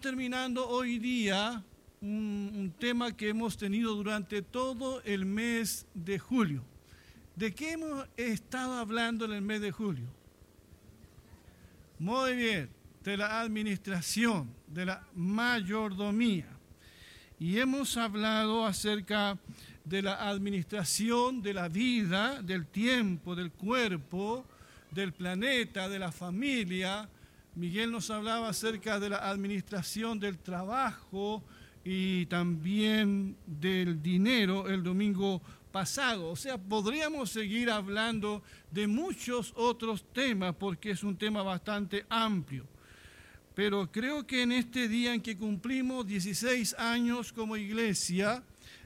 Terminando hoy día un, un, tema que hemos tenido durante todo el mes de julio. ¿De qué hemos estado hablando en el mes de julio? Muy bien, de la administración, de la mayordomía. Y hemos hablado acerca de la administración de la vida, del tiempo, del cuerpo, del planeta, de la familia. Miguel nos hablaba acerca de la administración del trabajo y también del dinero el domingo pasado. O sea, podríamos seguir hablando de muchos otros temas porque es un tema bastante amplio. Pero creo que en este día en que cumplimos 16 años como iglesia,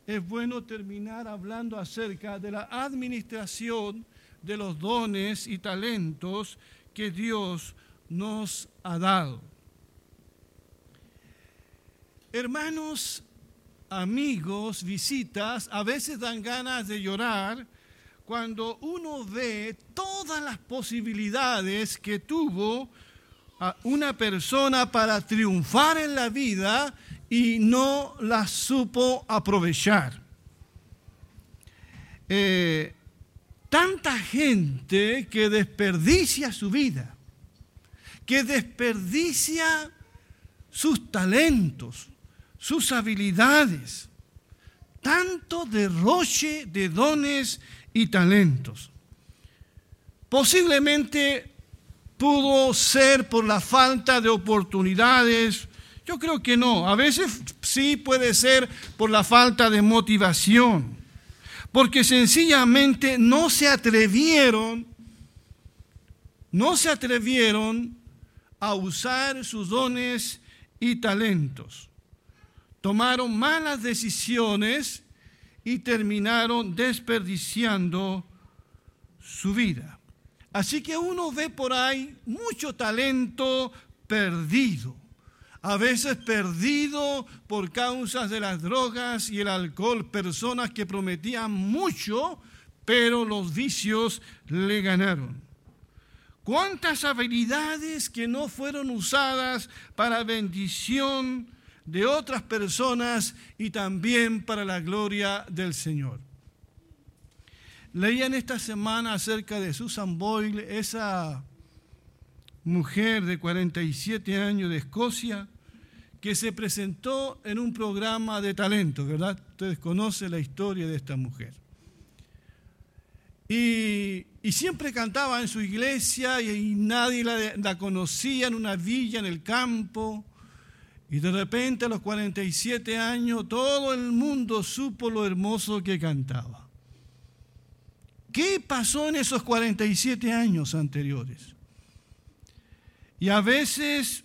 es bueno terminar hablando acerca de la administración de los dones y talentos que Dios nos ha dado. Hermanos, amigos, visitas, a veces dan ganas de llorar cuando uno ve todas las posibilidades que tuvo una persona para triunfar en la vida y no las supo aprovechar. Eh, tanta gente que desperdicia su vida, que desperdicia sus talentos, sus habilidades, tanto derroche de dones y talentos. Posiblemente pudo ser por la falta de oportunidades, yo creo que no, a veces sí puede ser por la falta de motivación. Porque sencillamente no se atrevieron, no se atrevieron a usar sus dones y talentos. Tomaron malas decisiones y terminaron desperdiciando su vida. Así que uno ve por ahí mucho talento perdido a veces perdido por causas de las drogas y el alcohol, personas que prometían mucho, pero los vicios le ganaron. ¿Cuántas habilidades que no fueron usadas para bendición de otras personas y también para la gloria del Señor? Leían esta semana acerca de Susan Boyle, esa mujer de 47 años de Escocia, que se presentó en un programa de talento, ¿verdad? Ustedes conocen la historia de esta mujer. Y, siempre cantaba en su iglesia y, nadie la, conocía en una villa en el campo. Y de repente a los 47 años todo el mundo supo lo hermoso que cantaba. ¿Qué pasó en esos 47 años anteriores? Y a veces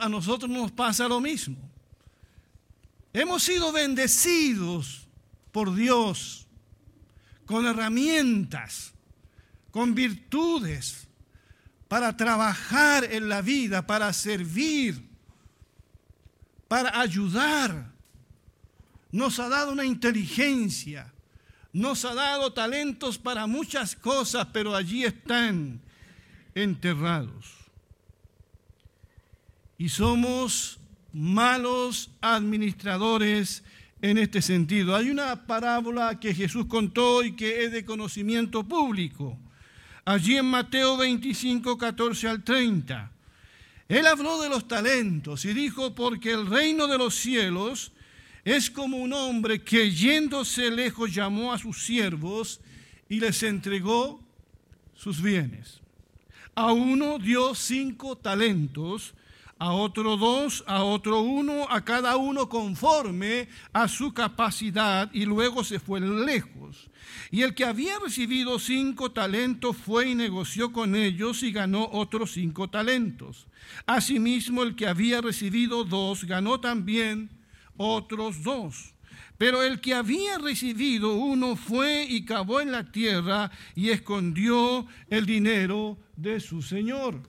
a nosotros nos pasa lo mismo. Hemos sido bendecidos por Dios con herramientas, con virtudes para trabajar en la vida, para servir, para ayudar. Nos ha dado una inteligencia, nos ha dado talentos para muchas cosas, pero allí están enterrados y somos malos administradores en este sentido. Hay una parábola que Jesús contó y que es de conocimiento público. Allí en Mateo 25, 14 al 30. Él habló de los talentos y dijo, porque el reino de los cielos es como un hombre que yéndose lejos llamó a sus siervos y les entregó sus bienes. A uno dio cinco talentos, a otro dos, a otro uno, a cada uno conforme a su capacidad, y luego se fue lejos. Y el que había recibido cinco talentos fue y negoció con ellos y ganó otros cinco talentos. Asimismo, el que había recibido dos ganó también otros dos. Pero el que había recibido uno fue y cavó en la tierra y escondió el dinero de su señor.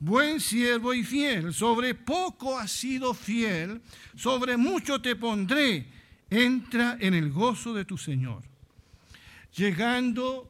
buen siervo y fiel, sobre poco has sido fiel, sobre mucho te pondré, entra en el gozo de tu Señor. Llegando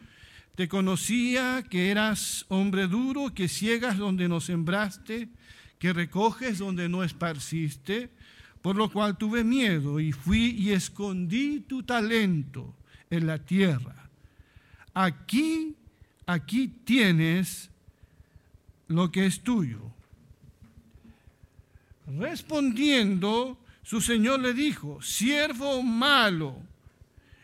te conocía que eras hombre duro, que ciegas donde no sembraste, que recoges donde no esparciste, por lo cual tuve miedo y fui y escondí tu talento en la tierra. Aquí, aquí tienes lo que es tuyo. Respondiendo, su señor le dijo, siervo malo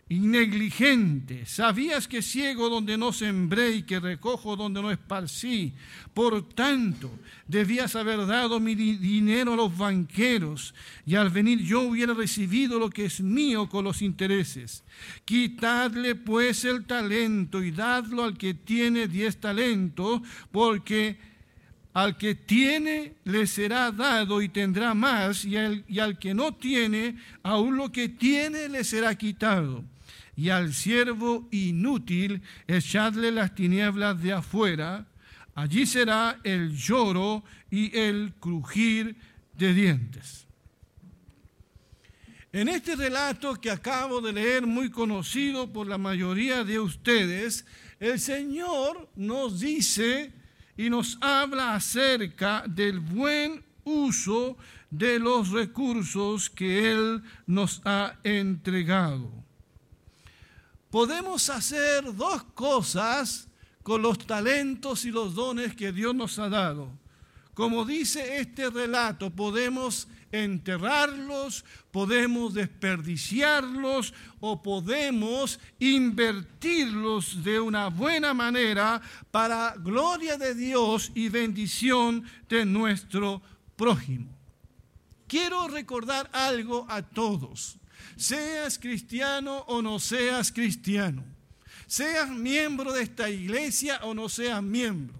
y negligente. Sabías que ciego donde no sembré y que recojo donde no esparcí. Por tanto, debías haber dado mi dinero a los banqueros y al venir yo hubiera recibido lo que es mío con los intereses. Quitadle pues el talento y dadlo al que tiene diez talentos, porque al que tiene le será dado y tendrá más, y y al que no tiene, aún lo que tiene le será quitado y al siervo inútil echadle las tinieblas de afuera, allí será el lloro y el crujir de dientes. En este relato que acabo de leer, muy conocido por la mayoría de ustedes, el Señor nos dice y nos habla acerca del buen uso de los recursos que Él nos ha entregado podemos hacer dos cosas con los talentos y los dones que Dios nos ha dado. Como dice este relato, podemos enterrarlos, podemos desperdiciarlos o podemos invertirlos de una buena manera para gloria de Dios y bendición de nuestro prójimo. Quiero recordar algo a todos seas cristiano o no seas cristiano, seas miembro de esta iglesia o no seas miembro.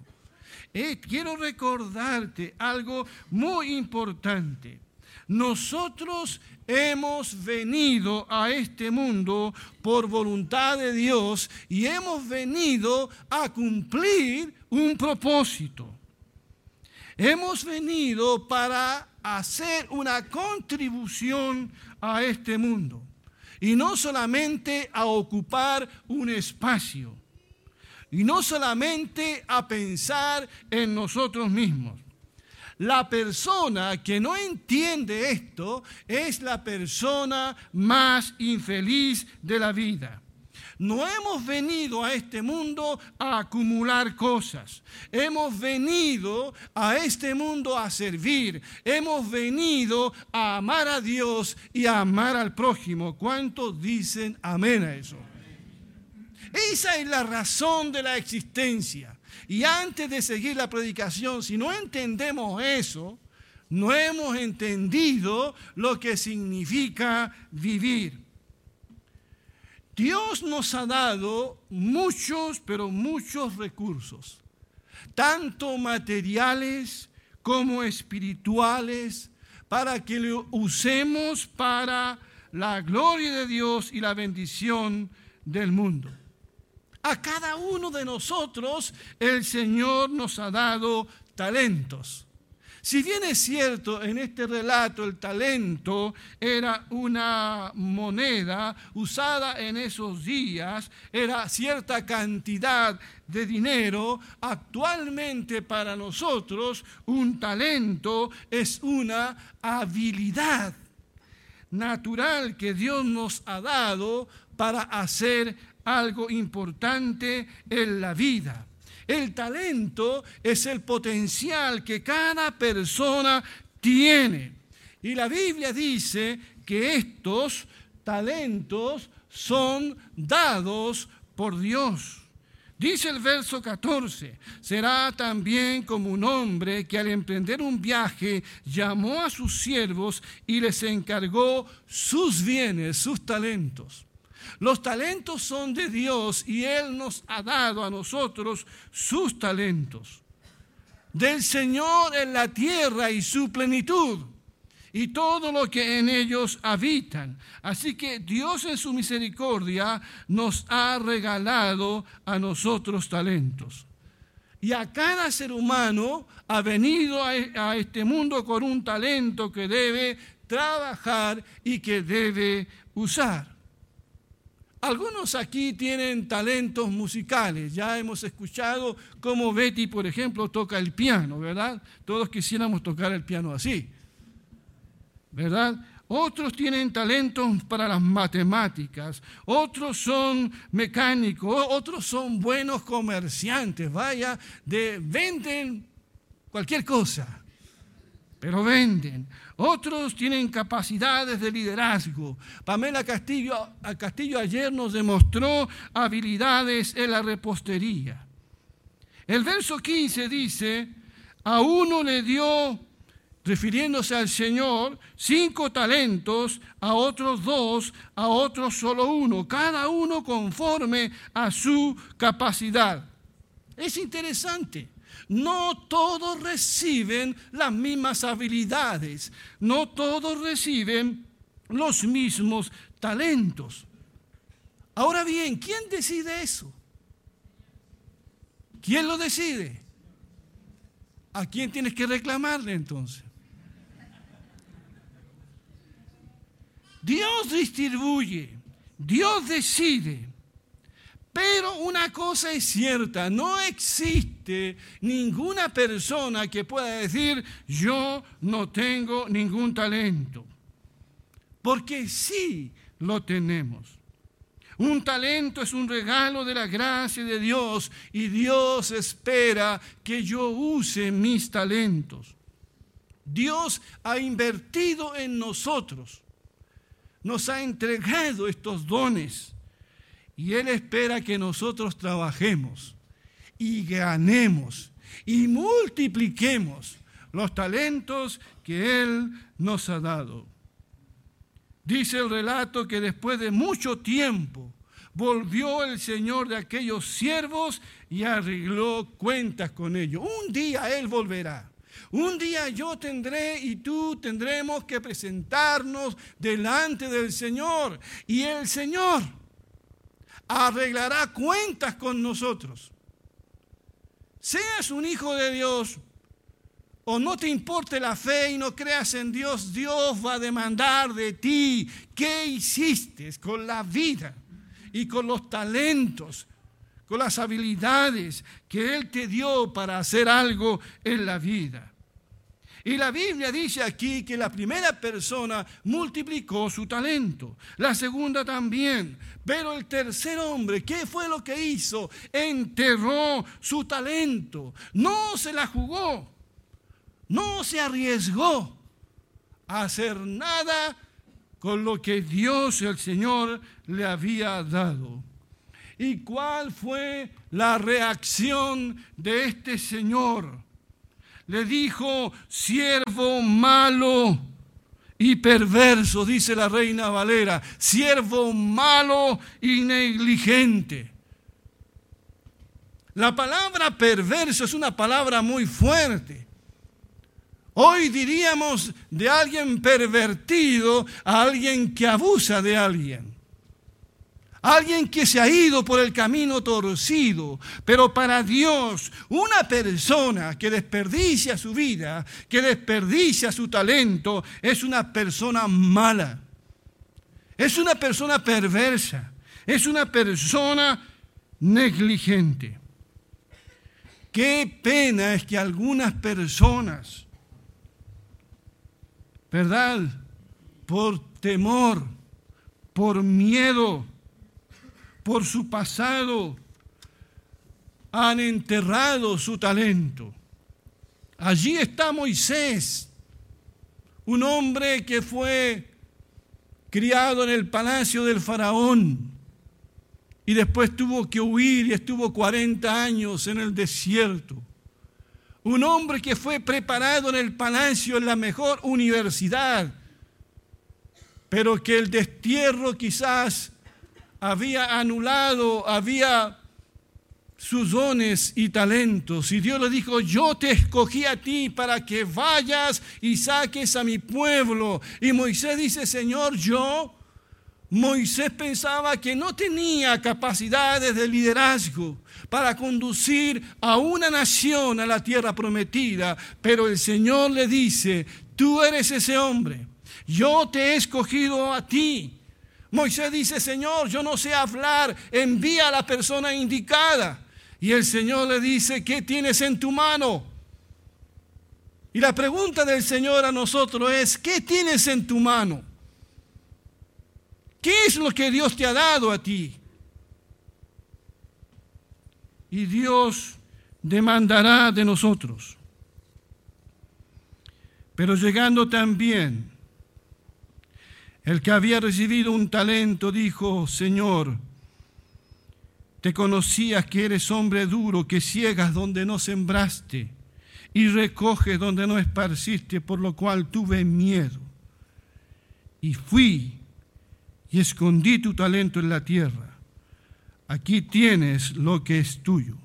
Eh, quiero recordarte algo muy importante. Nosotros hemos venido a este mundo por voluntad de Dios y hemos venido a cumplir un propósito. Hemos venido para hacer una contribución a este mundo. Y no solamente a ocupar un espacio. Y no solamente a pensar en nosotros mismos. La persona que no entiende esto es la persona más infeliz de la vida. No hemos venido a este mundo a acumular cosas. Hemos venido a este mundo a servir. Hemos venido a amar a Dios y a amar al prójimo. ¿Cuántos dicen amén a eso? Esa es la razón de la existencia. Y antes de seguir la predicación, si no entendemos eso, no hemos entendido lo que significa vivir. Dios nos ha dado muchos, pero muchos recursos, tanto materiales como espirituales, para que lo usemos para la gloria de Dios y la bendición del mundo. A cada uno de nosotros el Señor nos ha dado talentos. Si bien es cierto, en este relato el talento era una moneda usada en esos días, era cierta cantidad de dinero, actualmente para nosotros un talento es una habilidad natural que Dios nos ha dado para hacer algo importante en la vida. El talento es el potencial que cada persona tiene. Y la Biblia dice que estos talentos son dados por Dios. Dice el verso 14, será también como un hombre que al emprender un viaje llamó a sus siervos y les encargó sus bienes, sus talentos. Los talentos son de Dios y Él nos ha dado a nosotros sus talentos. Del Señor en la tierra y su plenitud y todo lo que en ellos habitan. Así que Dios en su misericordia nos ha regalado a nosotros talentos. Y a cada ser humano ha venido a este mundo con un talento que debe trabajar y que debe usar. Algunos aquí tienen talentos musicales. Ya hemos escuchado cómo Betty, por ejemplo, toca el piano, ¿verdad? Todos quisiéramos tocar el piano así, ¿verdad? Otros tienen talentos para las matemáticas, otros son mecánicos, otros son buenos comerciantes, vaya, de, venden cualquier cosa pero venden. Otros tienen capacidades de liderazgo. Pamela Castillo, Castillo ayer nos demostró habilidades en la repostería. El verso 15 dice, a uno le dio, refiriéndose al Señor, cinco talentos, a otros dos, a otros solo uno, cada uno conforme a su capacidad. Es interesante. No todos reciben las mismas habilidades, no todos reciben los mismos talentos. Ahora bien, ¿quién decide eso? ¿Quién lo decide? ¿A quién tienes que reclamarle entonces? Dios distribuye, Dios decide. Pero una cosa es cierta, no existe ninguna persona que pueda decir yo no tengo ningún talento. Porque sí lo tenemos. Un talento es un regalo de la gracia de Dios y Dios espera que yo use mis talentos. Dios ha invertido en nosotros, nos ha entregado estos dones y Él espera que nosotros trabajemos y ganemos y multipliquemos los talentos que Él nos ha dado. Dice el relato que después de mucho tiempo volvió el Señor de aquellos siervos y arregló cuentas con ellos. Un día Él volverá. Un día yo tendré y tú tendremos que presentarnos delante del Señor. Y el Señor arreglará cuentas con nosotros. Seas un hijo de Dios o no te importe la fe y no creas en Dios, Dios va a demandar de ti qué hiciste con la vida y con los talentos, con las habilidades que Él te dio para hacer algo en la vida. Y la Biblia dice aquí que la primera persona multiplicó su talento, la segunda también, pero el tercer hombre, ¿qué fue lo que hizo? Enterró su talento, no se la jugó, no se arriesgó a hacer nada con lo que Dios, el Señor, le había dado. ¿Y cuál fue la reacción de este Señor? Le dijo, siervo malo y perverso, dice la reina Valera, siervo malo y negligente. La palabra perverso es una palabra muy fuerte. Hoy diríamos de alguien pervertido a alguien que abusa de alguien. Alguien que se ha ido por el camino torcido. Pero para Dios, una persona que desperdicia su vida, que desperdicia su talento, es una persona mala. Es una persona perversa. Es una persona negligente. Qué pena es que algunas personas, ¿verdad? Por temor, por miedo, por su pasado, han enterrado su talento. Allí está Moisés, un hombre que fue criado en el palacio del faraón y después tuvo que huir y estuvo 40 años en el desierto. Un hombre que fue preparado en el palacio, en la mejor universidad, pero que el destierro quizás había anulado, había sus dones y talentos. Y Dios le dijo, yo te escogí a ti para que vayas y saques a mi pueblo. Y Moisés dice, Señor, yo, Moisés pensaba que no tenía capacidades de liderazgo para conducir a una nación a la tierra prometida, pero el Señor le dice, tú eres ese hombre, yo te he escogido a ti. Moisés dice, Señor, yo no sé hablar, envía a la persona indicada. Y el Señor le dice, ¿qué tienes en tu mano? Y la pregunta del Señor a nosotros es, ¿qué tienes en tu mano? ¿Qué es lo que Dios te ha dado a ti? Y Dios demandará de nosotros. Pero llegando también, el que había recibido un talento dijo, Señor, te conocías que eres hombre duro, que ciegas donde no sembraste y recoges donde no esparciste, por lo cual tuve miedo. Y fui y escondí tu talento en la tierra. Aquí tienes lo que es tuyo.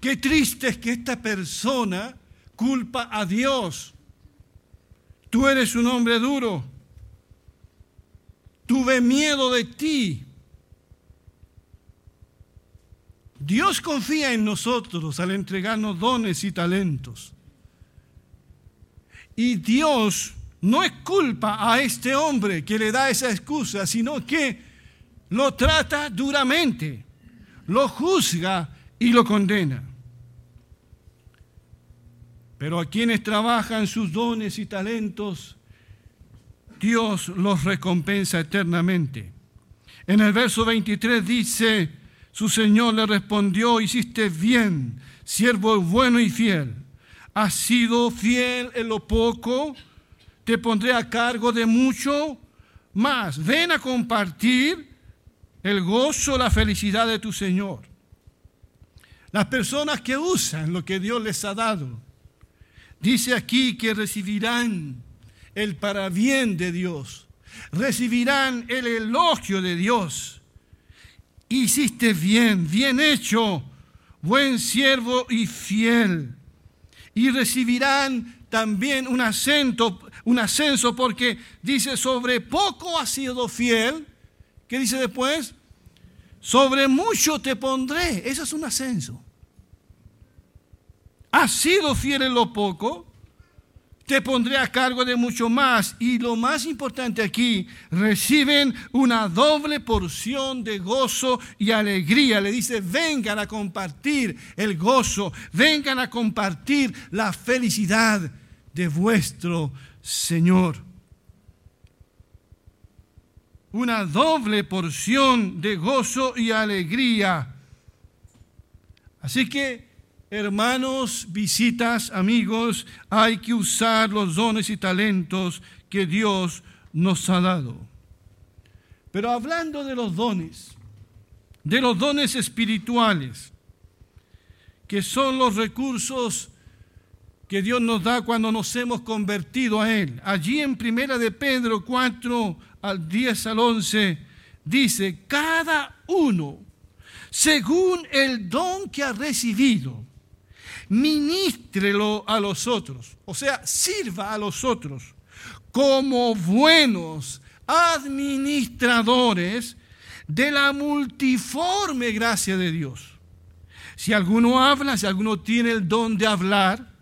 Qué triste es que esta persona culpa a Dios. Tú eres un hombre duro. Tuve miedo de ti. Dios confía en nosotros al entregarnos dones y talentos. Y Dios no es culpa a este hombre que le da esa excusa, sino que lo trata duramente, lo juzga y lo condena. Pero a quienes trabajan sus dones y talentos, Dios los recompensa eternamente. En el verso 23 dice, su Señor le respondió, hiciste bien, siervo bueno y fiel. Has sido fiel en lo poco, te pondré a cargo de mucho más. Ven a compartir el gozo, la felicidad de tu Señor. Las personas que usan lo que Dios les ha dado, dice aquí que recibirán el parabién de Dios, recibirán el elogio de Dios hiciste bien, bien hecho, buen siervo y fiel. Y recibirán también un ascenso, un ascenso porque dice, sobre poco has sido fiel. ¿Qué dice después? Sobre mucho te pondré. Eso es un ascenso. Has sido fiel en lo poco, te pondré a cargo de mucho más. Y lo más importante aquí, reciben una doble porción de gozo y alegría. Le dice, vengan a compartir el gozo, vengan a compartir la felicidad de vuestro Señor. Una doble porción de gozo y alegría. Así que Hermanos, visitas, amigos, hay que usar los dones y talentos que Dios nos ha dado. Pero hablando de los dones, de los dones espirituales, que son los recursos que Dios nos da cuando nos hemos convertido a Él. Allí en Primera de Pedro 4 al 10 al 11 dice, cada uno, según el don que ha recibido, ministrelo a los otros, o sea, sirva a los otros como buenos administradores de la multiforme gracia de Dios. Si alguno habla, si alguno tiene el don de hablar,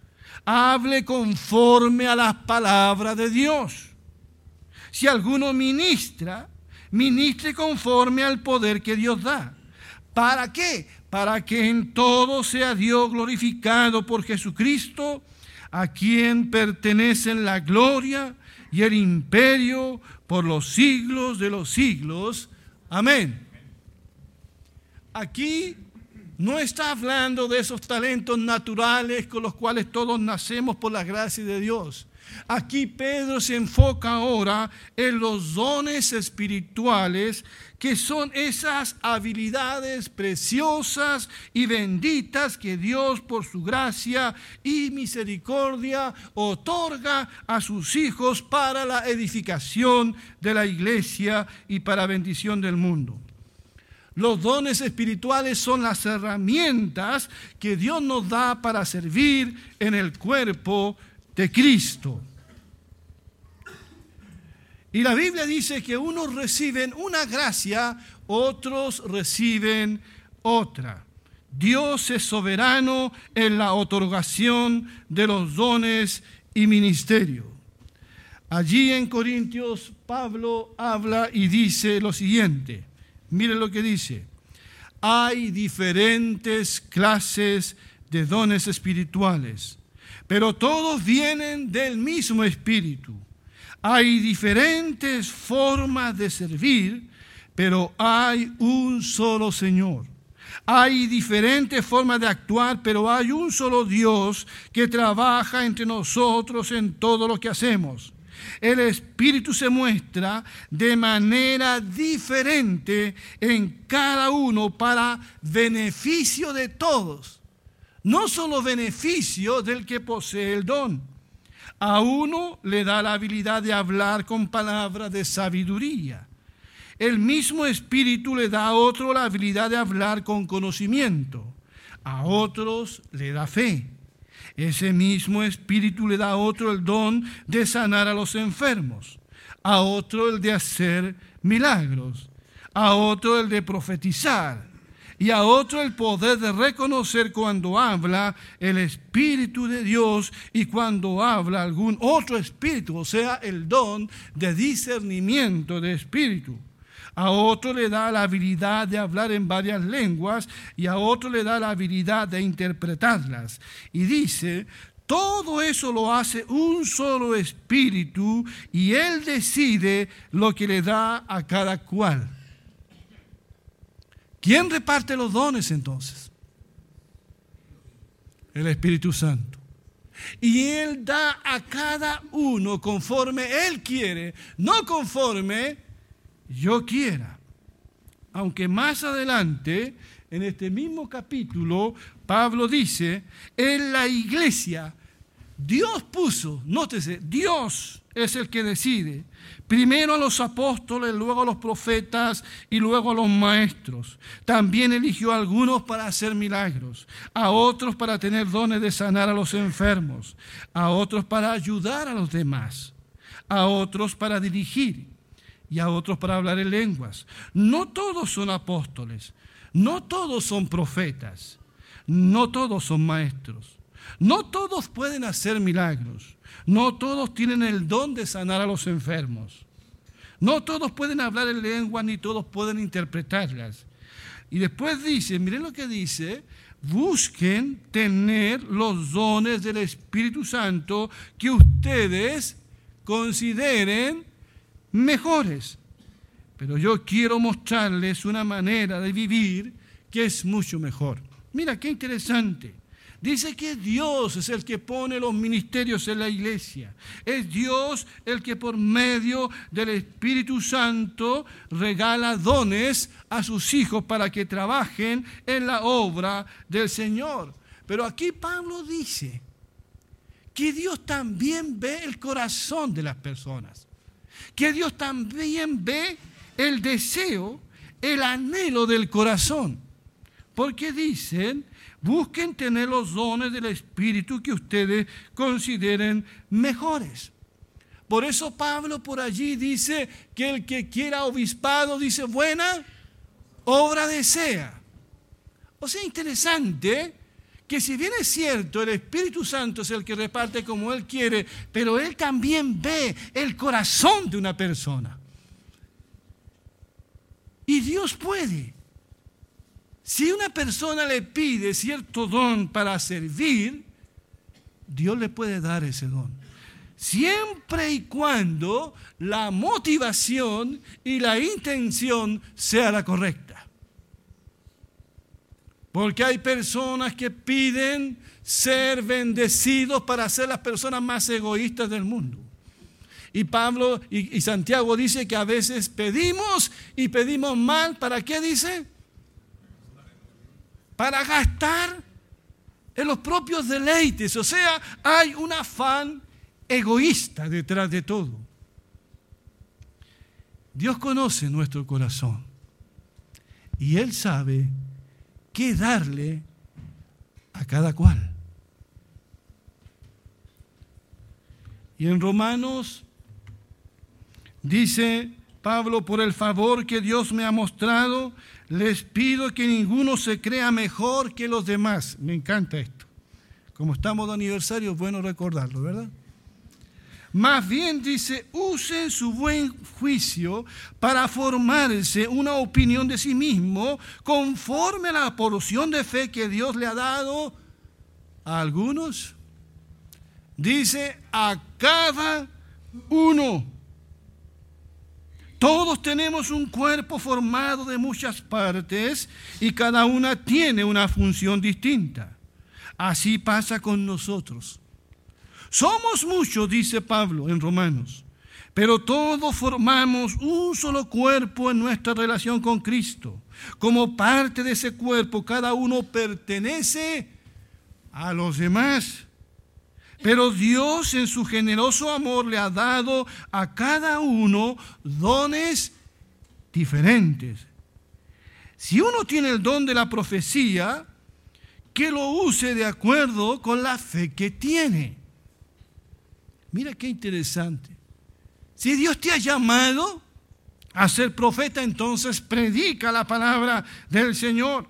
hable conforme a las palabras de Dios. Si alguno ministra, ministre conforme al poder que Dios da. ¿Para qué? para que en todo sea Dios glorificado por Jesucristo, a quien pertenecen la gloria y el imperio por los siglos de los siglos. Amén. Aquí no está hablando de esos talentos naturales con los cuales todos nacemos por la gracia de Dios. Aquí Pedro se enfoca ahora en los dones espirituales que son esas habilidades preciosas y benditas que Dios por su gracia y misericordia otorga a sus hijos para la edificación de la iglesia y para bendición del mundo. Los dones espirituales son las herramientas que Dios nos da para servir en el cuerpo de Cristo. Y la Biblia dice que unos reciben una gracia, otros reciben otra. Dios es soberano en la otorgación de los dones y ministerio. Allí en Corintios Pablo habla y dice lo siguiente. Miren lo que dice. Hay diferentes clases de dones espirituales, pero todos vienen del mismo espíritu. Hay diferentes formas de servir, pero hay un solo Señor. Hay diferentes formas de actuar, pero hay un solo Dios que trabaja entre nosotros en todo lo que hacemos el Espíritu se muestra de manera diferente en cada uno para beneficio de todos. No solo beneficio del que posee el don. A uno le da la habilidad de hablar con palabras de sabiduría. El mismo Espíritu le da a otro la habilidad de hablar con conocimiento. A otros le da fe ese mismo Espíritu le da a otro el don de sanar a los enfermos, a otro el de hacer milagros, a otro el de profetizar y a otro el poder de reconocer cuando habla el Espíritu de Dios y cuando habla algún otro espíritu, o sea, el don de discernimiento de espíritu a otro le da la habilidad de hablar en varias lenguas y a otro le da la habilidad de interpretarlas. Y dice, todo eso lo hace un solo espíritu y él decide lo que le da a cada cual. ¿Quién reparte los dones entonces? El Espíritu Santo. Y Él da a cada uno conforme Él quiere, no conforme yo quiera. Aunque más adelante, en este mismo capítulo, Pablo dice, en la iglesia, Dios puso, nótese, Dios es el que decide. Primero a los apóstoles, luego a los profetas y luego a los maestros. También eligió a algunos para hacer milagros, a otros para tener dones de sanar a los enfermos, a otros para ayudar a los demás, a otros para dirigir y a otros para hablar en lenguas. No todos son apóstoles, no todos son profetas, no todos son maestros, no todos pueden hacer milagros, no todos tienen el don de sanar a los enfermos, no todos pueden hablar en lenguas ni todos pueden interpretarlas. Y después dice, miren lo que dice, busquen tener los dones del Espíritu Santo que ustedes consideren mejores. Pero yo quiero mostrarles una manera de vivir que es mucho mejor. Mira qué interesante. Dice que Dios es el que pone los ministerios en la iglesia. Es Dios el que por medio del Espíritu Santo regala dones a sus hijos para que trabajen en la obra del Señor. Pero aquí Pablo dice que Dios también ve el corazón de las personas que Dios también ve el deseo, el anhelo del corazón. Porque dicen, busquen tener los dones del Espíritu que ustedes consideren mejores. Por eso Pablo por allí dice que el que quiera obispado dice buena obra desea. O sea, interesante que si bien es cierto, el Espíritu Santo es el que reparte como Él quiere, pero Él también ve el corazón de una persona. Y Dios puede. Si una persona le pide cierto don para servir, Dios le puede dar ese don. Siempre y cuando la motivación y la intención sea la correcta. Porque hay personas que piden ser bendecidos para ser las personas más egoístas del mundo. Y Pablo y, Santiago dice que a veces pedimos y pedimos mal. ¿Para qué dice? Para gastar en los propios deleites. O sea, hay un afán egoísta detrás de todo. Dios conoce nuestro corazón y Él sabe qué darle a cada cual. Y en Romanos dice Pablo, por el favor que Dios me ha mostrado, les pido que ninguno se crea mejor que los demás. Me encanta esto. Como estamos de aniversario, es bueno recordarlo, ¿verdad? Más bien dice, usen su buen juicio para formarse una opinión de sí mismo conforme a la porción de fe que Dios le ha dado a algunos. Dice, a cada uno. Todos tenemos un cuerpo formado de muchas partes y cada una tiene una función distinta. Así pasa con nosotros. Somos muchos, dice Pablo en Romanos, pero todos formamos un solo cuerpo en nuestra relación con Cristo. Como parte de ese cuerpo, cada uno pertenece a los demás. Pero Dios en su generoso amor le ha dado a cada uno dones diferentes. Si uno tiene el don de la profecía, que lo use de acuerdo con la fe que tiene. Mira qué interesante. Si Dios te ha llamado a ser profeta, entonces predica la palabra del Señor.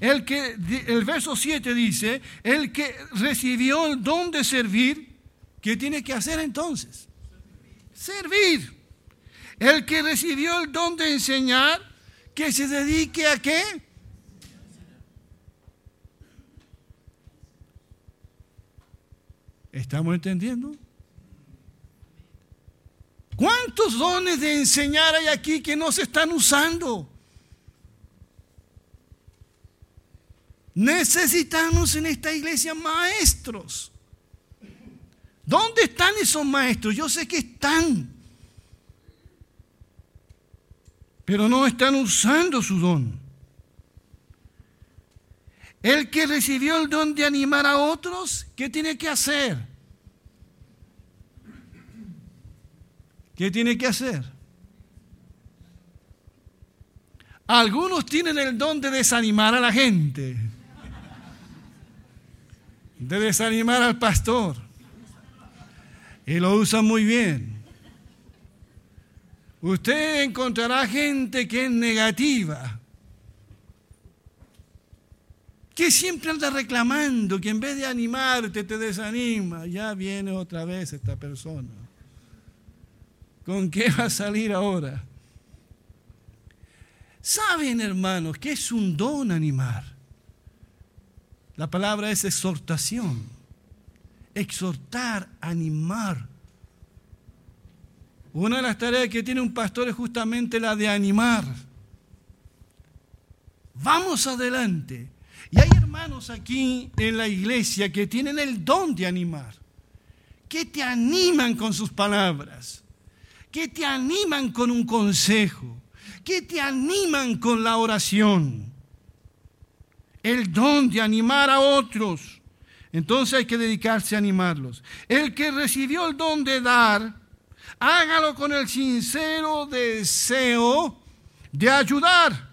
El, que, el verso 7 dice, el que recibió el don de servir, ¿qué tiene que hacer entonces? Servir. El que recibió el don de enseñar, que se dedique a qué? ¿Estamos entendiendo? ¿Cuántos dones de enseñar hay aquí que no se están usando? Necesitamos en esta iglesia maestros. ¿Dónde están esos maestros? Yo sé que están, pero no están usando su don. El que recibió el don de animar a otros, ¿qué tiene que hacer? ¿Qué tiene que hacer? Algunos tienen el don de desanimar a la gente, de desanimar al pastor, y lo usan muy bien. Usted encontrará gente que es negativa, que siempre anda reclamando, que en vez de animarte te desanima. Ya viene otra vez esta persona. ¿Con qué va a salir ahora? Saben, hermanos, que es un don animar. La palabra es exhortación. Exhortar, animar. Una de las tareas que tiene un pastor es justamente la de animar. Vamos adelante. Y hay hermanos aquí en la iglesia que tienen el don de animar, que te animan con sus palabras que te animan con un consejo, que te animan con la oración. El don de animar a otros. Entonces hay que dedicarse a animarlos. El que recibió el don de dar, hágalo con el sincero deseo de ayudar.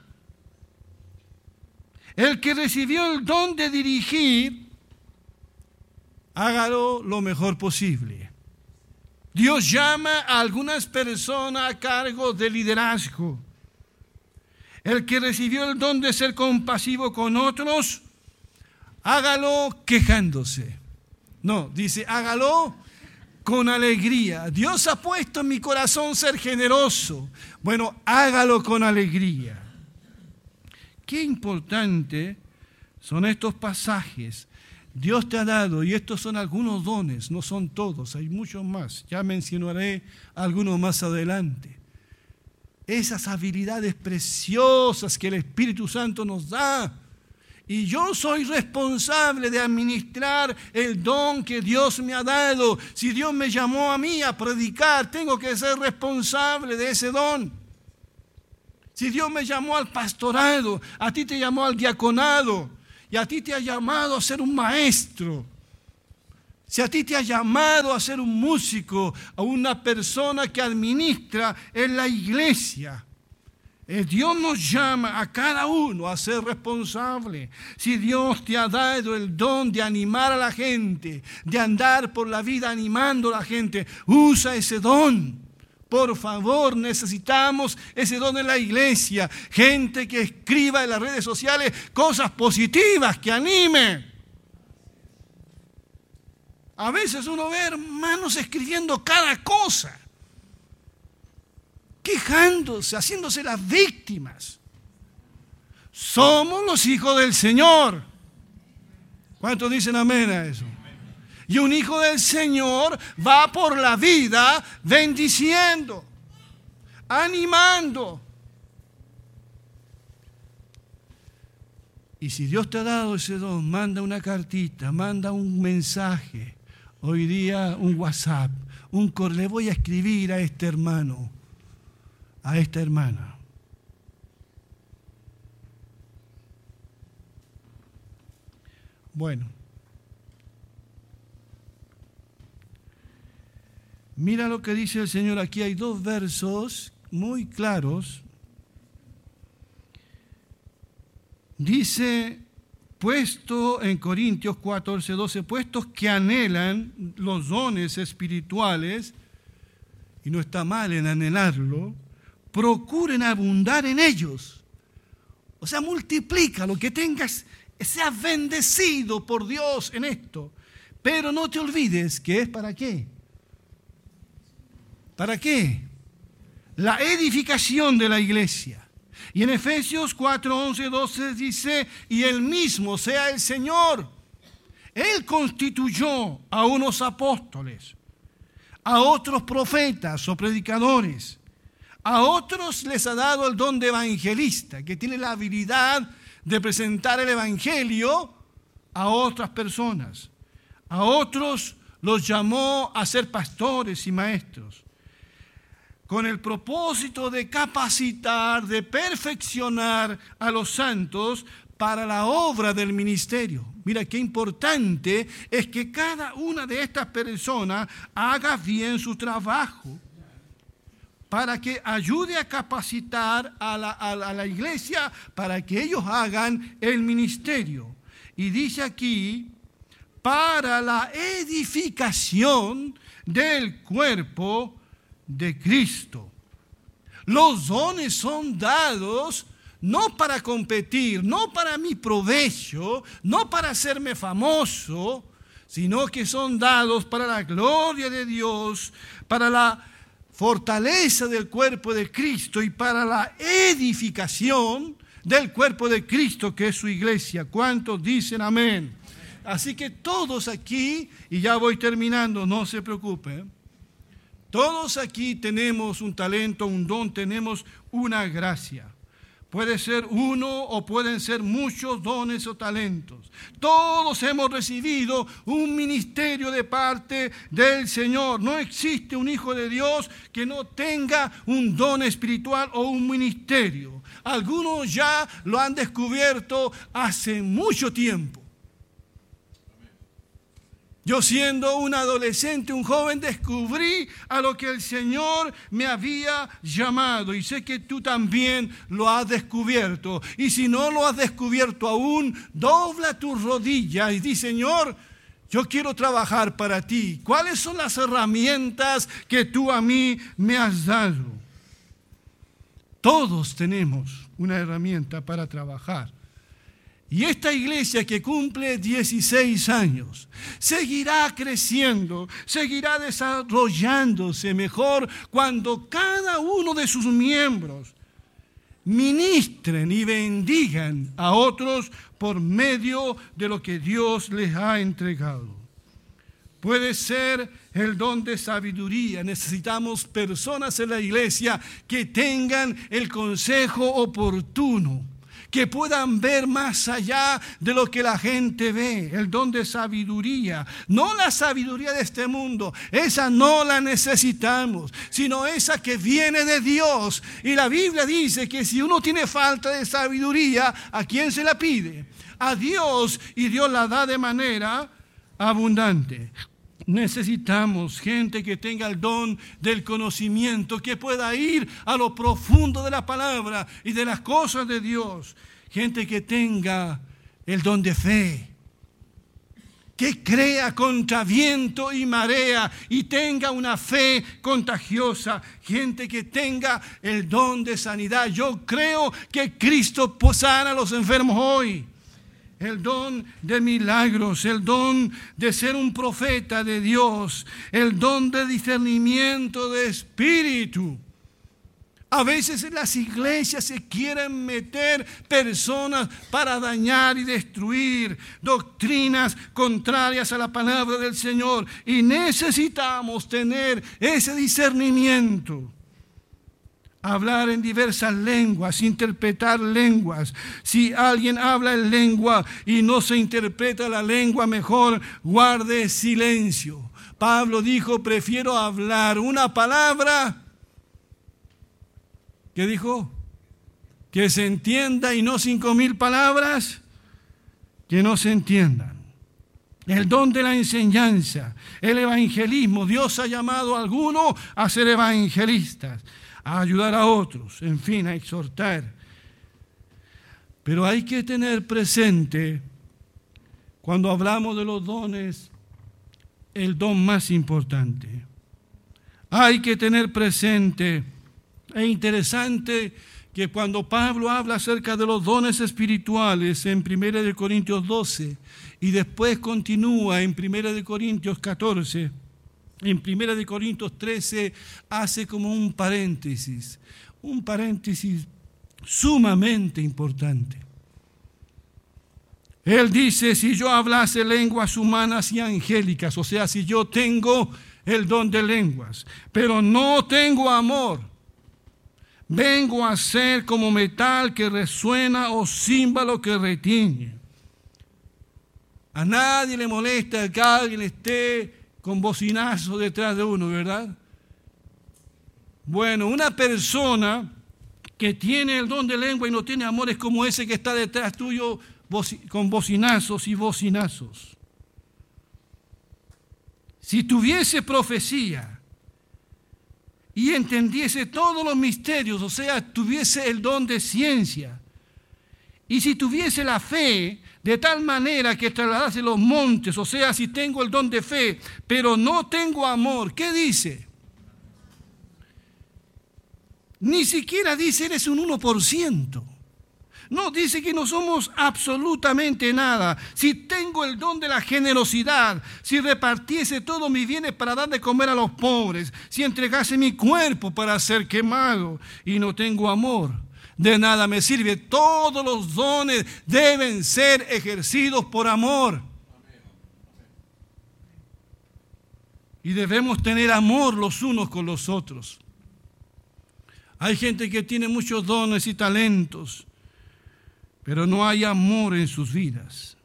El que recibió el don de dirigir, hágalo lo mejor posible. Dios llama a algunas personas a cargo de liderazgo. El que recibió el don de ser compasivo con otros, hágalo quejándose. No, dice, hágalo con alegría. Dios ha puesto en mi corazón ser generoso. Bueno, hágalo con alegría. Qué importante son estos pasajes Dios te ha dado, y estos son algunos dones, no son todos, hay muchos más, ya mencionaré algunos más adelante. Esas habilidades preciosas que el Espíritu Santo nos da Y yo soy responsable de administrar el don que Dios me ha dado. Si Dios me llamó a mí a predicar, tengo que ser responsable de ese don. Si Dios me llamó al pastorado, a ti te llamó al diaconado y a ti te ha llamado a ser un maestro. Si a ti te ha llamado a ser un músico, a una persona que administra en la iglesia, eh, Dios nos llama a cada uno a ser responsable. Si Dios te ha dado el don de animar a la gente, de andar por la vida animando a la gente, usa ese don. Por favor, necesitamos ese don en la iglesia. Gente que escriba en las redes sociales cosas positivas, que anime. A veces uno ve hermanos escribiendo cada cosa quejándose, haciéndose las víctimas. Somos los hijos del Señor. ¿Cuántos dicen amén a eso? Y un hijo del Señor va por la vida bendiciendo, animando. Y si Dios te ha dado ese don, manda una cartita, manda un mensaje. Hoy día un WhatsApp, un correo. Le voy a escribir a este hermano a esta hermana. Bueno, mira lo que dice el Señor aquí. Hay dos versos muy claros. Dice, puesto en Corintios 14, 12, puestos que anhelan los dones espirituales, y no está mal en anhelarlo, procuren abundar en ellos. O sea, multiplica lo que tengas, sea bendecido por Dios en esto. Pero no te olvides que es para qué. ¿Para qué? La edificación de la iglesia. Y en Efesios 4, 11, 12 dice, y el mismo sea el Señor. Él constituyó a unos apóstoles, a otros profetas o predicadores a otros les ha dado el don de evangelista, que tiene la habilidad de presentar el Evangelio a otras personas. A otros los llamó a ser pastores y maestros, con el propósito de capacitar, de perfeccionar a los santos para la obra del ministerio. Mira qué importante es que cada una de estas personas haga bien su trabajo para que ayude a capacitar a la, iglesia para que ellos hagan el ministerio. Y dice aquí, para la edificación del cuerpo de Cristo. Los dones son dados no para competir, no para mi provecho, no para hacerme famoso, sino que son dados para la gloria de Dios, para la fortaleza del cuerpo de Cristo y para la edificación del cuerpo de Cristo que es su iglesia. ¿Cuántos dicen amén? Así que todos aquí, y ya voy terminando, no se preocupen, todos aquí tenemos un talento, un don, tenemos una gracia. Puede ser uno o pueden ser muchos dones o talentos. Todos hemos recibido un ministerio de parte del Señor. No existe un hijo de Dios que no tenga un don espiritual o un ministerio. Algunos ya lo han descubierto hace mucho tiempo. Yo siendo un adolescente, un joven, descubrí a lo que el Señor me había llamado y sé que tú también lo has descubierto. Y si no lo has descubierto aún, dobla tus rodillas y di, Señor, yo quiero trabajar para ti. ¿Cuáles son las herramientas que tú a mí me has dado? Todos tenemos una herramienta para trabajar. Y esta iglesia que cumple 16 años seguirá creciendo, seguirá desarrollándose mejor cuando cada uno de sus miembros ministren y bendigan a otros por medio de lo que Dios les ha entregado. Puede ser el don de sabiduría. Necesitamos personas en la iglesia que tengan el consejo oportuno que puedan ver más allá de lo que la gente ve, el don de sabiduría, no la sabiduría de este mundo, esa no la necesitamos, sino esa que viene de Dios. Y la Biblia dice que si uno tiene falta de sabiduría, ¿a quién se la pide? A Dios y Dios la da de manera abundante. Necesitamos gente que tenga el don del conocimiento, que pueda ir a lo profundo de la palabra y de las cosas de Dios. Gente que tenga el don de fe, que crea contra viento y marea y tenga una fe contagiosa. Gente que tenga el don de sanidad. Yo creo que Cristo sana a los enfermos hoy el don de milagros, el don de ser un profeta de Dios, el don de discernimiento de espíritu. A veces en las iglesias se quieren meter personas para dañar y destruir doctrinas contrarias a la palabra del Señor. Y necesitamos tener ese discernimiento hablar en diversas lenguas, interpretar lenguas. Si alguien habla en lengua y no se interpreta la lengua, mejor guarde silencio. Pablo dijo, prefiero hablar una palabra. ¿Qué dijo? Que se entienda y no cinco mil palabras que no se entiendan. El don de la enseñanza, el evangelismo. Dios ha llamado a algunos a ser evangelistas a ayudar a otros, en fin, a exhortar. Pero hay que tener presente, cuando hablamos de los dones, el don más importante. Hay que tener presente, es interesante que cuando Pablo habla acerca de los dones espirituales en 1 Corintios 12 y después continúa en 1 Corintios 14, en 1 Corintios 13 hace como un paréntesis, un paréntesis sumamente importante. Él dice, si yo hablase lenguas humanas y angélicas, o sea, si yo tengo el don de lenguas, pero no tengo amor, vengo a ser como metal que resuena o címbalo que retiñe. A nadie le molesta que alguien esté con bocinazo detrás de uno, ¿verdad? Bueno, una persona que tiene el don de lengua y no tiene amor es como ese que está detrás tuyo con bocinazos y bocinazos. Si tuviese profecía y entendiese todos los misterios, o sea, tuviese el don de ciencia, y si tuviese la fe de tal manera que trasladase los montes, o sea, si tengo el don de fe, pero no tengo amor, ¿qué dice? Ni siquiera dice eres un 1%. No, dice que no somos absolutamente nada. Si tengo el don de la generosidad, si repartiese todos mis bienes para dar de comer a los pobres, si entregase mi cuerpo para ser quemado y no tengo amor, de nada me sirve. Todos los dones deben ser ejercidos por amor. Y debemos tener amor los unos con los otros. Hay gente que tiene muchos dones y talentos, pero no hay amor en sus vidas.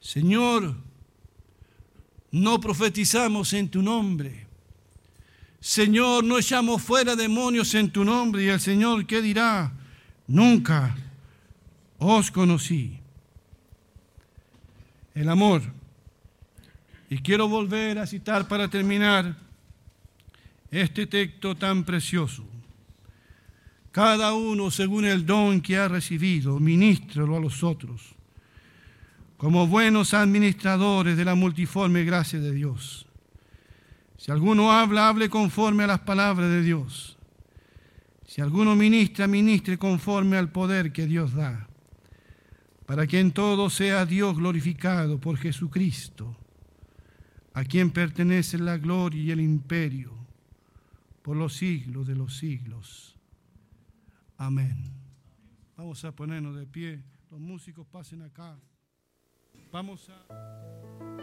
Señor, no profetizamos en tu nombre Señor, no echamos fuera demonios en tu nombre. Y el Señor, ¿qué dirá? Nunca os conocí. El amor. Y quiero volver a citar para terminar este texto tan precioso. Cada uno según el don que ha recibido, ministralo a los otros, como buenos administradores de la multiforme gracia de Dios. Si alguno habla, hable conforme a las palabras de Dios. Si alguno ministra, ministre conforme al poder que Dios da, para que en todo sea Dios glorificado por Jesucristo, a quien pertenece la gloria y el imperio por los siglos de los siglos. Amén. Vamos a ponernos de pie. Los músicos pasen acá. Vamos a...